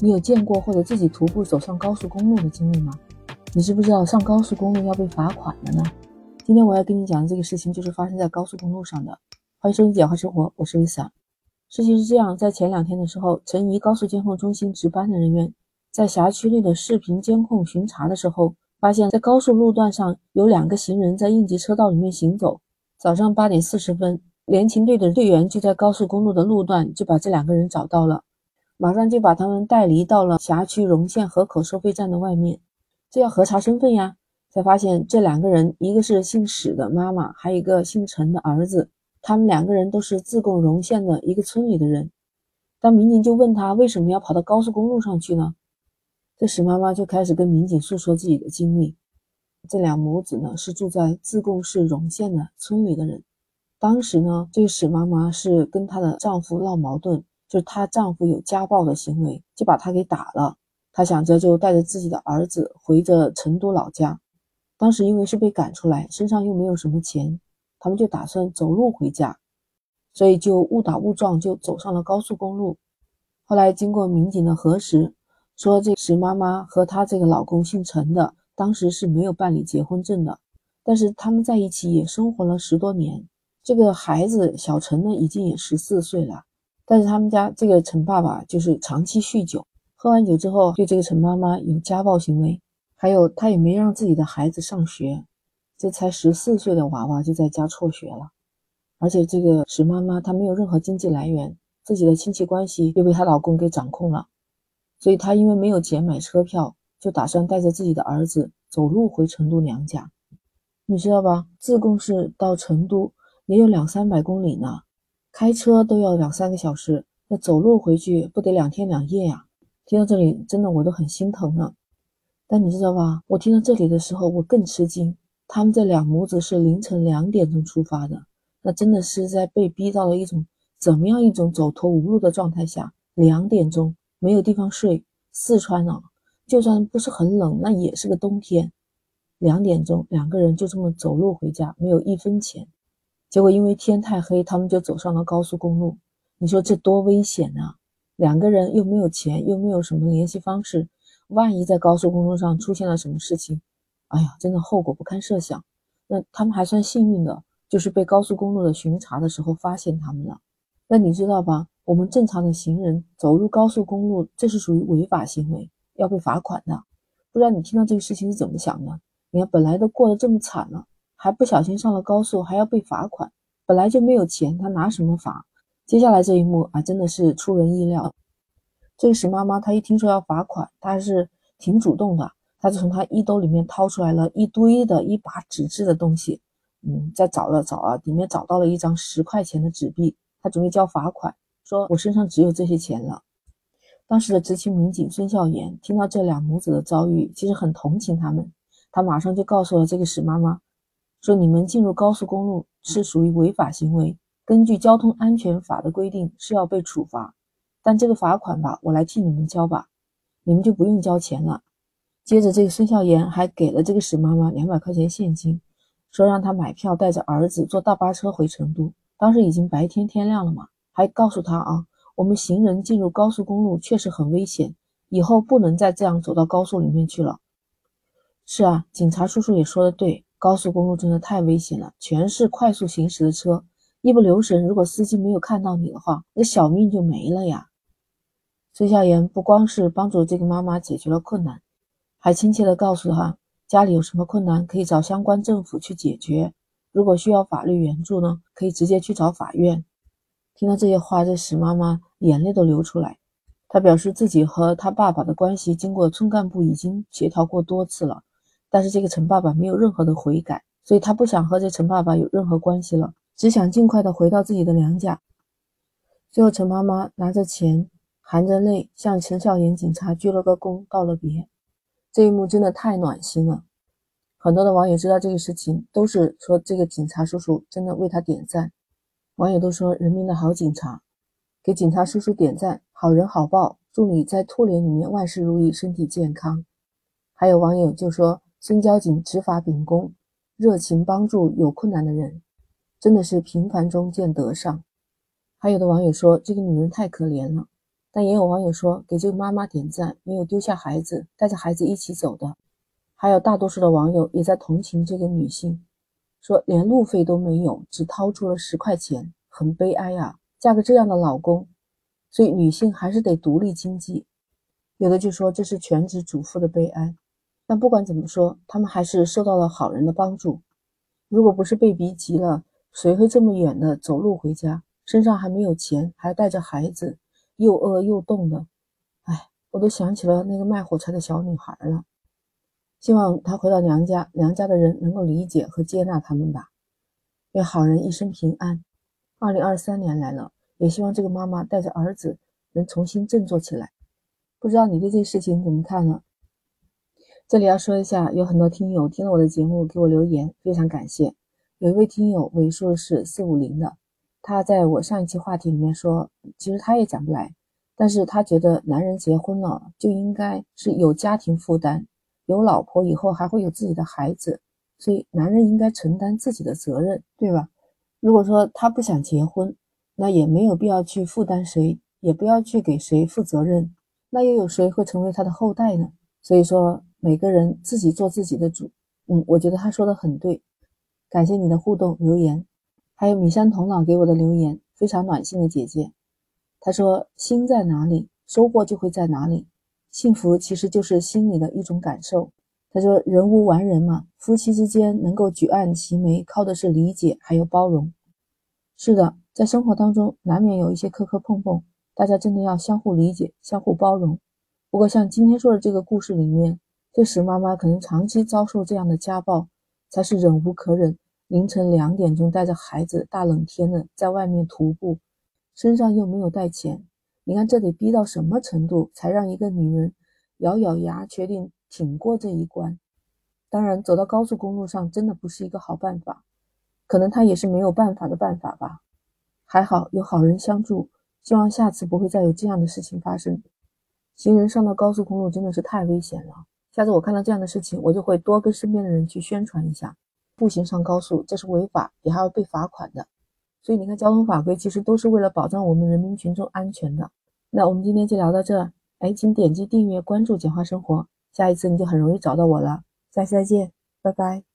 你有见过或者自己徒步走上高速公路的经历吗？你知不知道上高速公路要被罚款的呢？今天我要跟你讲的这个事情就是发生在高速公路上的。欢迎收听《简化生活》，我是 Lisa。事情是这样，在前两天的时候，陈怡高速监控中心值班的人员在辖区内的视频监控巡查的时候，发现，在高速路段上有两个行人在应急车道里面行走。早上八点四十分，联勤队的队员就在高速公路的路段就把这两个人找到了。马上就把他们带离到了辖区荣县河口收费站的外面，这要核查身份呀。才发现这两个人，一个是姓史的妈妈，还有一个姓陈的儿子。他们两个人都是自贡荣县的一个村里的人。当民警就问他为什么要跑到高速公路上去呢？这史妈妈就开始跟民警诉说自己的经历。这两母子呢是住在自贡市荣县的村里的人。当时呢，这史妈妈是跟她的丈夫闹矛盾。就是她丈夫有家暴的行为，就把她给打了。她想着就带着自己的儿子回着成都老家。当时因为是被赶出来，身上又没有什么钱，他们就打算走路回家，所以就误打误撞就走上了高速公路。后来经过民警的核实，说这石妈妈和她这个老公姓陈的，当时是没有办理结婚证的，但是他们在一起也生活了十多年。这个孩子小陈呢，已经也十四岁了。但是他们家这个陈爸爸就是长期酗酒，喝完酒之后对这个陈妈妈有家暴行为，还有他也没让自己的孩子上学，这才十四岁的娃娃就在家辍学了，而且这个石妈妈她没有任何经济来源，自己的亲戚关系又被她老公给掌控了，所以她因为没有钱买车票，就打算带着自己的儿子走路回成都娘家，你知道吧？自贡市到成都也有两三百公里呢。开车都要两三个小时，那走路回去不得两天两夜呀？听到这里，真的我都很心疼了。但你知道吧？我听到这里的时候，我更吃惊。他们这两母子是凌晨两点钟出发的，那真的是在被逼到了一种怎么样一种走投无路的状态下。两点钟没有地方睡，四川啊，就算不是很冷，那也是个冬天。两点钟，两个人就这么走路回家，没有一分钱。结果因为天太黑，他们就走上了高速公路。你说这多危险啊！两个人又没有钱，又没有什么联系方式，万一在高速公路上出现了什么事情，哎呀，真的后果不堪设想。那他们还算幸运的，就是被高速公路的巡查的时候发现他们了。那你知道吧？我们正常的行人走入高速公路，这是属于违法行为，要被罚款的。不知道你听到这个事情是怎么想的？你看，本来都过得这么惨了。还不小心上了高速，还要被罚款。本来就没有钱，他拿什么罚？接下来这一幕啊，真的是出人意料。这个史妈妈她一听说要罚款，她还是挺主动的，她就从她衣兜里面掏出来了一堆的一把纸质的东西，嗯，再找了找啊，里面找到了一张十块钱的纸币，她准备交罚款，说我身上只有这些钱了。当时的执勤民警孙孝言听到这两母子的遭遇，其实很同情他们，他马上就告诉了这个史妈妈。说你们进入高速公路是属于违法行为，根据交通安全法的规定是要被处罚，但这个罚款吧，我来替你们交吧，你们就不用交钱了。接着，这个孙笑言还给了这个史妈妈两百块钱现金，说让她买票带着儿子坐大巴车回成都。当时已经白天天亮了嘛，还告诉他啊，我们行人进入高速公路确实很危险，以后不能再这样走到高速里面去了。是啊，警察叔叔也说的对。高速公路真的太危险了，全是快速行驶的车，一不留神，如果司机没有看到你的话，那小命就没了呀。崔孝言不光是帮助这个妈妈解决了困难，还亲切地告诉她，家里有什么困难可以找相关政府去解决，如果需要法律援助呢，可以直接去找法院。听到这些话，这史妈妈眼泪都流出来。她表示自己和她爸爸的关系，经过村干部已经协调过多次了。但是这个陈爸爸没有任何的悔改，所以他不想和这陈爸爸有任何关系了，只想尽快的回到自己的娘家。最后，陈妈妈拿着钱，含着泪向陈孝言警察鞠了个躬，道了别。这一幕真的太暖心了。很多的网友知道这个事情，都是说这个警察叔叔真的为他点赞。网友都说人民的好警察，给警察叔叔点赞，好人好报，祝你在兔年里面万事如意，身体健康。还有网友就说。孙交警执法秉公，热情帮助有困难的人，真的是平凡中见德上。还有的网友说，这个女人太可怜了，但也有网友说给这个妈妈点赞，没有丢下孩子，带着孩子一起走的。还有大多数的网友也在同情这个女性，说连路费都没有，只掏出了十块钱，很悲哀啊！嫁个这样的老公，所以女性还是得独立经济。有的就说这是全职主妇的悲哀，但不管怎么说，他们还是受到了好人的帮助。如果不是被逼急了，谁会这么远的走路回家？身上还没有钱，还带着孩子，又饿又冻的，哎，我都想起了那个卖火柴的小女孩了。希望她回到娘家，娘家的人能够理解和接纳他们吧。愿好人一生平安。二零二三年来了，也希望这个妈妈带着儿子能重新振作起来。不知道你对这事情怎么看呢？这里要说一下，有很多听友听了我的节目给我留言，非常感谢。有一位听友尾数是四五零的。他在我上一期话题里面说，其实他也讲不来，但是他觉得男人结婚了就应该是有家庭负担，有老婆以后还会有自己的孩子，所以男人应该承担自己的责任，对吧？如果说他不想结婚，那也没有必要去负担谁，也不要去给谁负责任，那又有谁会成为他的后代呢？所以说，每个人自己做自己的主。嗯，我觉得他说的很对，感谢你的互动留言。还有米山头脑给我的留言，非常暖心的姐姐，她说：“心在哪里，收获就会在哪里。幸福其实就是心里的一种感受。”她说：“人无完人嘛，夫妻之间能够举案齐眉，靠的是理解还有包容。”是的，在生活当中难免有一些磕磕碰碰，大家真的要相互理解、相互包容。不过像今天说的这个故事里面，这时妈妈可能长期遭受这样的家暴，才是忍无可忍。凌晨两点钟带着孩子，大冷天的在外面徒步，身上又没有带钱，你看这得逼到什么程度，才让一个女人咬咬牙决定挺过这一关？当然，走到高速公路上真的不是一个好办法，可能她也是没有办法的办法吧。还好有好人相助，希望下次不会再有这样的事情发生。行人上到高速公路真的是太危险了，下次我看到这样的事情，我就会多跟身边的人去宣传一下。步行上高速，这是违法，也还要被罚款的。所以你看，交通法规其实都是为了保障我们人民群众安全的。那我们今天就聊到这，哎，请点击订阅关注“简化生活”，下一次你就很容易找到我了。下期再见，拜拜。